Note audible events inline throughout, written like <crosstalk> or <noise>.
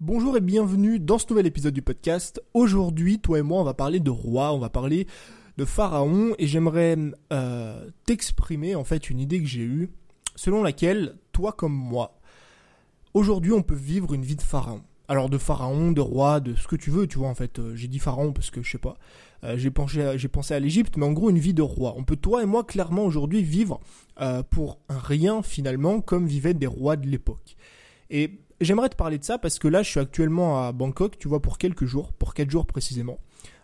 Bonjour et bienvenue dans ce nouvel épisode du podcast. Aujourd'hui, toi et moi, on va parler de roi, on va parler de pharaon et j'aimerais euh, t'exprimer en fait une idée que j'ai eue selon laquelle, toi comme moi, aujourd'hui on peut vivre une vie de pharaon. Alors de pharaon, de roi, de ce que tu veux, tu vois en fait. Euh, j'ai dit pharaon parce que je sais pas. Euh, j'ai pensé, j'ai à l'Égypte, mais en gros une vie de roi. On peut toi et moi clairement aujourd'hui vivre pour rien finalement comme vivaient des rois de l'époque. Et j'aimerais te parler de ça parce que là, je suis actuellement à Bangkok, tu vois, pour quelques jours, pour 4 jours précisément.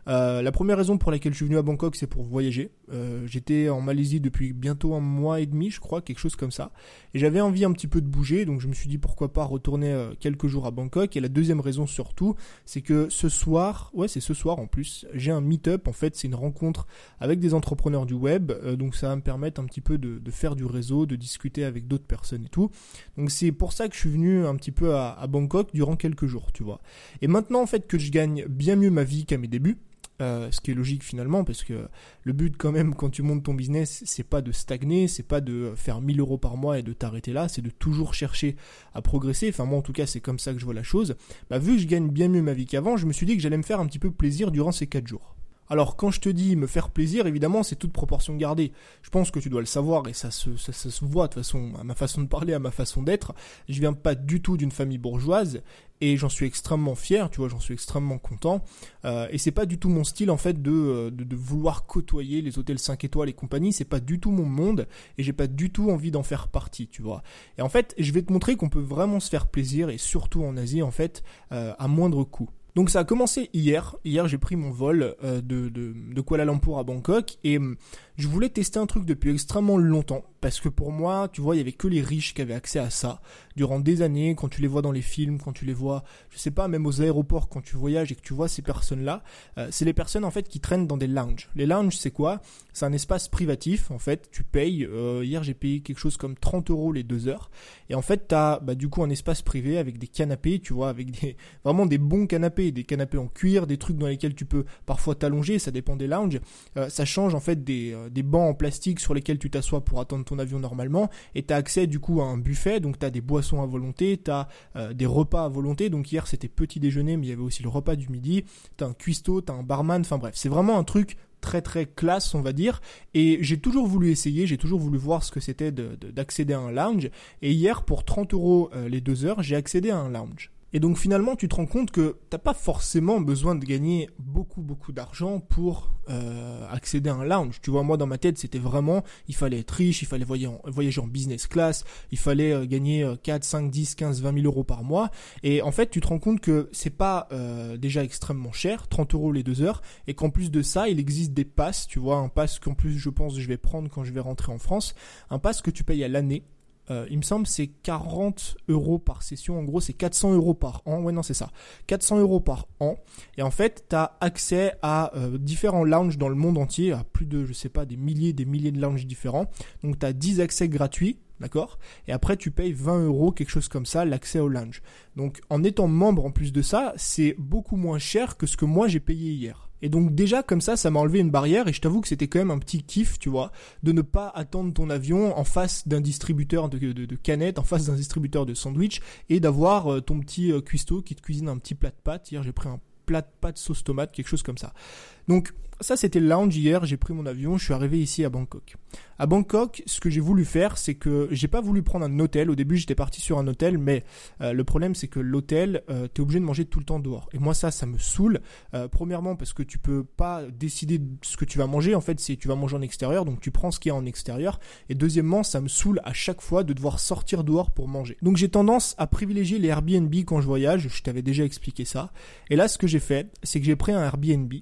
Euh, la première raison pour laquelle je suis venu à Bangkok, c'est pour voyager. Euh, j'étais en Malaisie depuis bientôt un mois et demi, je crois, quelque chose comme ça. Et j'avais envie un petit peu de bouger, donc je me suis dit pourquoi pas retourner euh, quelques jours à Bangkok. Et la deuxième raison surtout, c'est que ce soir, ouais, c'est ce soir en plus, j'ai un meet-up. En fait, c'est une rencontre avec des entrepreneurs du web, donc ça va me permettre un petit peu de, faire du réseau, de discuter avec d'autres personnes et tout. Donc c'est pour ça que je suis venu un petit peu à, à Bangkok durant quelques jours, tu vois. Et maintenant, en fait, que je gagne bien mieux ma vie qu'à mes débuts ce qui est logique finalement, parce que le but quand même quand tu montes ton business, c'est pas de stagner, c'est pas de faire 1000 euros par mois et de t'arrêter là, c'est de toujours chercher à progresser. Enfin moi en tout cas c'est comme ça que je vois la chose. Bah, vu que je gagne bien mieux ma vie qu'avant, je me suis dit que j'allais me faire un petit peu plaisir durant ces 4 jours. Alors quand je te dis me faire plaisir, évidemment, c'est toute proportion gardée. Je pense que tu dois le savoir et ça se, ça, se voit de toute façon à ma façon de parler, à ma façon d'être. Je viens pas du tout d'une famille bourgeoise et j'en suis extrêmement fier, tu vois, j'en suis extrêmement content. Euh, et c'est pas du tout mon style en fait de, de, vouloir côtoyer les hôtels 5 étoiles et compagnie, c'est pas du tout mon monde et j'ai pas du tout envie d'en faire partie, tu vois. Et en fait, je vais te montrer qu'on peut vraiment se faire plaisir et surtout en Asie en fait euh, à moindre coût. Donc ça a commencé hier. Hier j'ai pris mon vol euh, de, de, de, Kuala Lumpur à Bangkok et hum, je voulais tester un truc depuis extrêmement longtemps parce que pour moi, tu vois, il y avait que les riches qui avaient accès à ça durant des années. Quand tu les vois dans les films, quand tu les vois, je sais pas, même aux aéroports, quand tu voyages et que tu vois ces personnes-là, euh, c'est les personnes en fait qui traînent dans des lounges. Les lounges, c'est quoi? C'est un espace privatif. En fait, tu payes. Euh, hier, j'ai payé quelque chose comme 30 euros les deux heures. Et en fait, t'as bah, du coup un espace privé avec des canapés, tu vois, avec des <laughs> vraiment des bons canapés, des canapés en cuir, des trucs dans lesquels tu peux parfois t'allonger. Ça dépend des lounges. Euh, ça change en fait des des bancs en plastique sur lesquels tu t'assois pour attendre ton avion normalement, et tu as accès du coup à un buffet, donc tu as des boissons à volonté, tu as euh, des repas à volonté, donc hier c'était petit déjeuner, mais il y avait aussi le repas du midi, tu as un cuistot, tu un barman, enfin bref, c'est vraiment un truc très très classe on va dire. Et j'ai toujours voulu essayer j'ai toujours voulu voir ce que c'était d'accéder à un lounge. Et hier pour 30 euros euh, les deux heures j'ai accédé à un lounge et donc finalement, tu te rends compte que t'as pas forcément besoin de gagner beaucoup beaucoup d'argent pour euh, accéder à un lounge. Tu vois, moi dans ma tête, c'était vraiment, il fallait être riche, il fallait voyager en, business class, il fallait euh, gagner 4, 5, 10, 15, 20 000 euros par mois. Et en fait, tu te rends compte que c'est pas euh, déjà extrêmement cher, 30 euros les deux heures, et qu'en plus de ça, il existe des passes. Tu vois, un pass qu'en plus je pense je vais prendre quand je vais rentrer en France, un pass que tu payes à l'année euh, il me semble c'est 40 euros par session. En gros, c'est 400 euros par an. Ouais, non, c'est ça. 400 euros par an. Et en fait, tu as accès à euh, différents lounges dans le monde entier, à plus de, je sais pas, des milliers, des milliers de lounges différents. Donc, tu as 10 accès gratuits. D'accord? Et après, tu payes 20 euros, quelque chose comme ça, l'accès au lounge. Donc, en étant membre en plus de ça, c'est beaucoup moins cher que ce que moi j'ai payé hier. Et donc déjà comme ça, ça m'a enlevé une barrière et je t'avoue que c'était quand même un petit kiff, tu vois, de ne pas attendre ton avion en face d'un distributeur de, canettes, en face d'un distributeur de sandwich et d'avoir euh, ton petit euh, cuistot qui te cuisine un petit plat de pâtes. Hier j'ai pris un plat de pâtes sauce tomate, quelque chose comme ça. Donc ça c'était le lounge hier, j'ai pris mon avion, je suis arrivé ici à Bangkok. À Bangkok, ce que j'ai voulu faire, c'est que j'ai pas voulu prendre un hôtel. Au début, j'étais parti sur un hôtel, mais euh, le problème c'est que l'hôtel, euh, t'es obligé de manger tout le temps dehors. Et moi ça, ça me saoule. Euh, premièrement parce que tu peux pas décider de ce que tu vas manger. En fait, c'est tu vas manger en extérieur, donc tu prends ce qu'il y a en extérieur. Et deuxièmement, ça me saoule à chaque fois de devoir sortir dehors pour manger. Donc j'ai tendance à privilégier les Airbnb quand je voyage. Je t'avais déjà expliqué ça. Et là, ce que j'ai fait, c'est que j'ai pris un Airbnb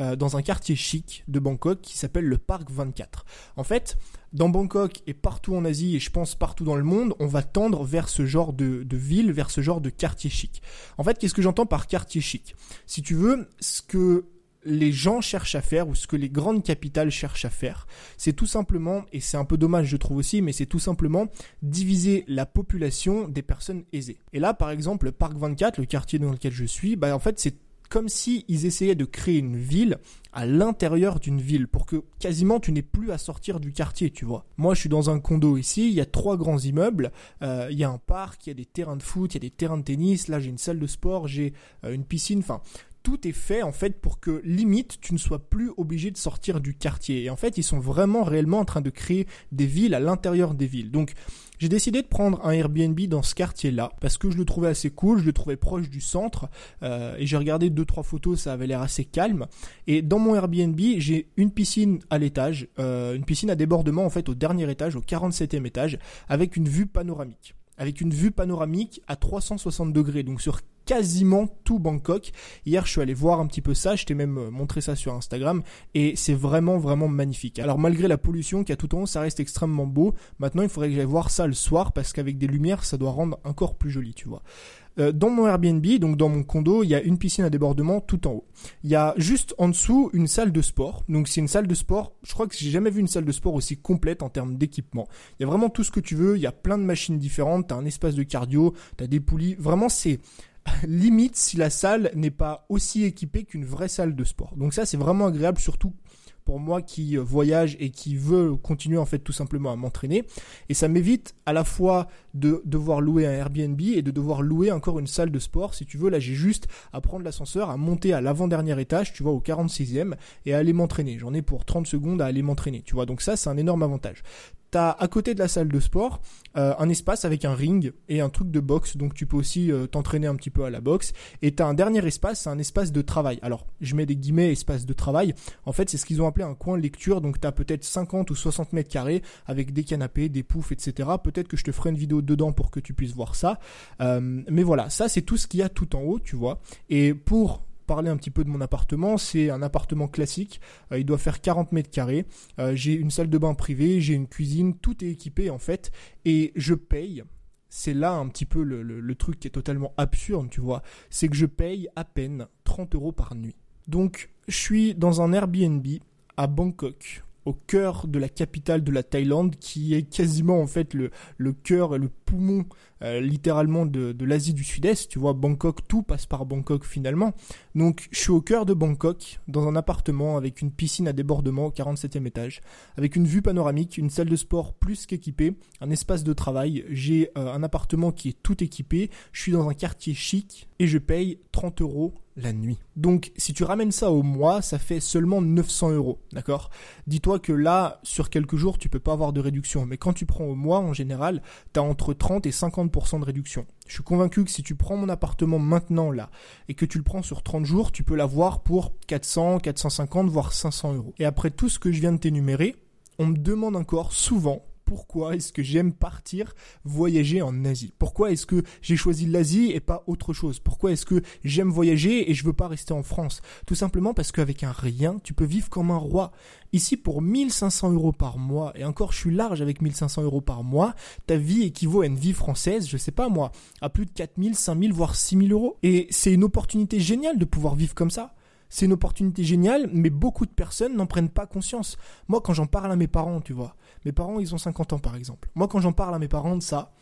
euh, dans un quartier chic de Bangkok qui s'appelle le Parc 24. En fait, dans Bangkok et partout en Asie et je pense partout dans le monde, on va tendre vers ce genre de, de ville, vers ce genre de quartier chic. En fait, qu'est-ce que j'entends par quartier chic? Si tu veux, ce que les gens cherchent à faire ou ce que les grandes capitales cherchent à faire, c'est tout simplement, et c'est un peu dommage je trouve aussi, mais c'est tout simplement diviser la population des personnes aisées. Et là par exemple, le Parc 24, le quartier dans lequel je suis, bah en fait c'est comme si ils essayaient de créer une ville à l'intérieur d'une ville pour que quasiment tu n'aies plus à sortir du quartier, tu vois. Moi, je suis dans un condo ici, il y a trois grands immeubles, euh, il y a un parc, il y a des terrains de foot, il y a des terrains de tennis, là j'ai une salle de sport, j'ai euh, une piscine, enfin tout est fait en fait pour que limite tu ne sois plus obligé de sortir du quartier. Et en fait, ils sont vraiment réellement en train de créer des villes à l'intérieur des villes. Donc j'ai décidé de prendre un Airbnb dans ce quartier-là parce que je le trouvais assez cool, je le trouvais proche du centre euh, et j'ai regardé deux trois photos, ça avait l'air assez calme. Et dans mon Airbnb, j'ai une piscine à l'étage, euh, une piscine à débordement en fait au dernier étage, au 47e étage, avec une vue panoramique avec une vue panoramique à 360 degrés, donc sur quasiment tout Bangkok. Hier, je suis allé voir un petit peu ça, je t'ai même euh, montré ça sur Instagram, et c'est vraiment, vraiment magnifique. Alors, malgré la pollution qu'il y a tout en haut, ça reste extrêmement beau. Maintenant, il faudrait que j'aille voir ça le soir, parce qu'avec des lumières, ça doit rendre encore plus joli, tu vois. Euh, dans mon Airbnb, donc dans mon condo, il y a une piscine à débordement tout en haut. Il y a juste en dessous une salle de sport. Donc c'est une salle de sport. Je crois que j'ai jamais vu une salle de sport aussi complète en termes d'équipement. Il y a vraiment tout ce que tu veux. Il y a plein de machines différentes. T'as un espace de cardio. T'as des poulies. Vraiment c'est limite si la salle n'est pas aussi équipée qu'une vraie salle de sport. Donc ça c'est vraiment agréable surtout pour moi qui euh, voyage et qui veut continuer en fait tout simplement à m'entraîner. Et ça m'évite à la fois de devoir louer un Airbnb et de devoir louer encore une salle de sport. Si tu veux, là j'ai juste à prendre l'ascenseur, à monter à l'avant-dernier étage, tu vois, au 46e, et à aller m'entraîner. J'en ai pour 30 secondes à aller m'entraîner, tu vois. Donc ça c'est un énorme avantage t'as à côté de la salle de sport euh, un espace avec un ring et un truc de boxe, donc tu peux aussi euh, t'entraîner un petit peu à la boxe. Et t'as un dernier espace, c'est un espace de travail. Alors, je mets des guillemets espace de travail. En fait, c'est ce qu'ils ont un coin lecture, donc t'as peut-être 50 ou 60 mètres carrés avec des canapés, des poufs, etc. Peut-être que je te ferai une vidéo dedans pour que tu puisses voir ça. Euh, mais voilà, ça c'est tout ce qu'il y a tout en haut, tu vois. Et pour parler un petit peu de mon appartement. C'est un appartement classique. Euh, il doit faire 40 mètres carrés. Euh, j'ai une salle de bain privée, j'ai une cuisine, tout est équipé en fait. Et je paye. C'est là un petit peu le truc qui est totalement absurde, tu vois. C'est que je paye à peine 30 euros par nuit. Donc, je suis dans un Airbnb à Bangkok au cœur de la capitale de la Thaïlande, qui est quasiment en fait le, cœur et le poumon euh, littéralement de, de l'Asie du Sud-Est. Tu vois, Bangkok, tout passe par Bangkok finalement. Donc je suis au cœur de Bangkok, dans un appartement avec une piscine à débordement au 47e étage, avec une vue panoramique, une salle de sport plus qu'équipée, un espace de travail. J'ai euh, un appartement qui est tout équipé. Je suis dans un quartier chic et je paye 30 euros la nuit. Donc si tu ramènes ça au mois, ça fait seulement 900 euros, d'accord? Dis-toi que là, sur quelques jours, tu peux pas avoir de réduction, mais quand tu prends au mois, en général, tu as entre 30 et 50% de réduction. Je suis convaincu que si tu prends mon appartement maintenant là, et que tu le prends sur 30 jours, tu peux l'avoir pour 400, 450, voire 500 euros. Et après tout ce que je viens de t'énumérer, on me demande encore souvent pourquoi est-ce que j'aime partir voyager en Asie? Pourquoi est-ce que j'ai choisi l'Asie et pas autre chose? Pourquoi est-ce que j'aime voyager et je veux pas rester en France? Tout simplement parce qu'avec un rien, tu peux vivre comme un roi. Ici, pour 1500 euros par mois, et encore je suis large avec 1500 euros par mois, ta vie équivaut à une vie française, je sais pas moi, à plus de 4000, 5000, voire 6000 euros. Et c'est une opportunité géniale de pouvoir vivre comme ça c'est une opportunité géniale, mais beaucoup de personnes n'en prennent pas conscience. Moi, quand j'en parle à mes parents, tu vois, mes parents, ils ont 50 ans par exemple. Moi, quand j'en parle à mes parents de ça,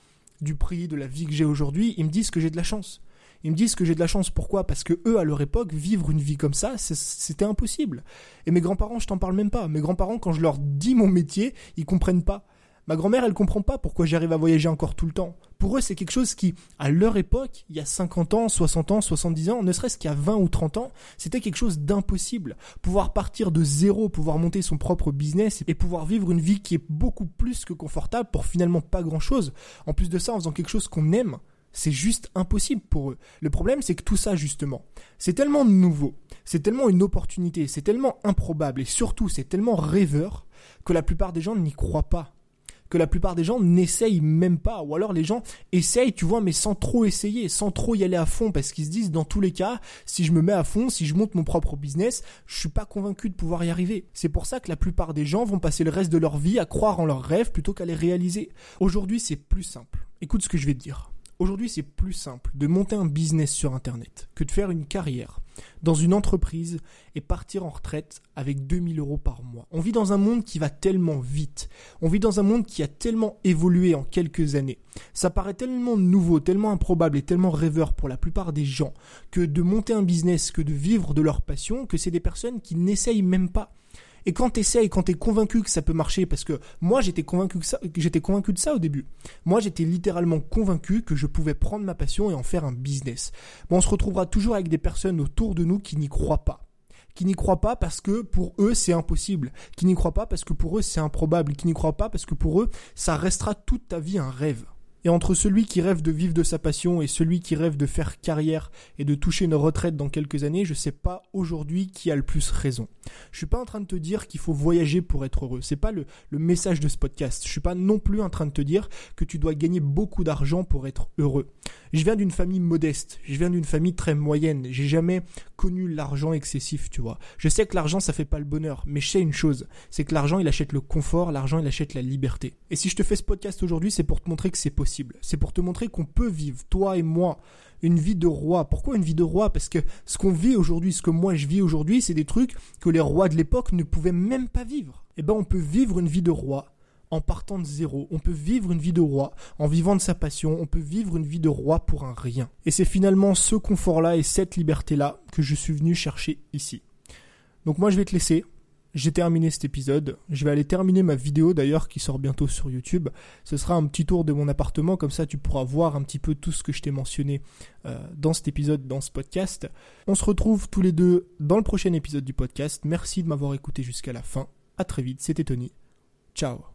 du prix, de la vie que j'ai aujourd'hui, ils me disent que j'ai de la chance. Ils me disent que j'ai de la chance. Pourquoi? Parce que eux, à leur époque, vivre une vie comme ça, c'était impossible. Et mes grands-parents, je t'en parle même pas. Mes grands-parents, quand je leur dis mon métier, ils comprennent pas. Ma grand-mère, elle comprend pas pourquoi j'arrive à voyager encore tout le temps. Pour eux, c'est quelque chose qui, à leur époque, il y a 50 ans, 60 ans, 70 ans, ne serait-ce qu'il y a 20 ou 30 ans, c'était quelque chose d'impossible. Pouvoir partir de zéro, pouvoir monter son propre business et pouvoir vivre une vie qui est beaucoup plus que confortable pour finalement pas grand-chose. En plus de ça, en faisant quelque chose qu'on aime, c'est juste impossible pour eux. Le problème, c'est que tout ça, justement, c'est tellement nouveau, c'est tellement une opportunité, c'est tellement improbable et surtout, c'est tellement rêveur que la plupart des gens n'y croient pas la plupart des gens n'essayent même pas. Ou alors les gens essayent, tu vois, mais sans trop essayer, sans trop y aller à fond, parce qu'ils se disent, dans tous les cas, si je me mets à fond, si je monte mon propre business, je suis pas convaincu de pouvoir y arriver. C'est pour ça que la plupart des gens vont passer le reste de leur vie à croire en leurs rêves plutôt qu'à les réaliser. Aujourd'hui, c'est plus simple. Écoute ce que je vais te dire. Aujourd'hui, c'est plus simple de monter un business sur Internet que de faire une carrière dans une entreprise et partir en retraite avec 2000 euros par mois. On vit dans un monde qui va tellement vite. On vit dans un monde qui a tellement évolué en quelques années. Ça paraît tellement nouveau, tellement improbable et tellement rêveur pour la plupart des gens que de monter un business, que de vivre de leur passion, que c'est des personnes qui n'essayent même pas et quand t'essayes, quand t'es convaincu que ça peut marcher, parce que moi j'étais convaincu que ça, j'étais convaincu de ça au début. Moi j'étais littéralement convaincu que je pouvais prendre ma passion et en faire un business. Bon, on se retrouvera toujours avec des personnes autour de nous qui n'y croient pas qui n'y croient pas parce que pour eux c'est impossible, qui n'y croient pas parce que pour eux c'est improbable, qui n'y croient pas parce que pour eux ça restera toute ta vie un rêve. Et entre celui qui rêve de vivre de sa passion et celui qui rêve de faire carrière et de toucher une retraite dans quelques années, je sais pas aujourd'hui qui a le plus raison. Je suis pas en train de te dire qu'il faut voyager pour être heureux. C'est pas le, le message de ce podcast. Je suis pas non plus en train de te dire que tu dois gagner beaucoup d'argent pour être heureux. Je viens d'une famille modeste. Je viens d'une famille très moyenne. J'ai jamais connu l'argent excessif, tu vois. Je sais que l'argent ça fait pas le bonheur, mais je sais une chose, c'est que l'argent il achète le confort, l'argent il achète la liberté. Et si je te fais ce podcast aujourd'hui, c'est pour te montrer que c'est c'est pour te montrer qu'on peut vivre, toi et moi, une vie de roi. Pourquoi une vie de roi? Parce que ce qu'on vit aujourd'hui, ce que moi je vis aujourd'hui, c'est des trucs que les rois de l'époque ne pouvaient même pas vivre. Eh ben, on peut vivre une vie de roi en partant de zéro. On peut vivre une vie de roi en vivant de sa passion. On peut vivre une vie de roi pour un rien. Et c'est finalement ce confort-là et cette liberté-là que je suis venu chercher ici. Donc moi, je vais te laisser j'ai terminé cet épisode. Je vais aller terminer ma vidéo d'ailleurs qui sort bientôt sur YouTube. Ce sera un petit tour de mon appartement, comme ça tu pourras voir un petit peu tout ce que je t'ai mentionné euh, dans cet épisode, dans ce podcast. On se retrouve tous les deux dans le prochain épisode du podcast. Merci de m'avoir écouté jusqu'à la fin. À très vite, c'était Tony. Ciao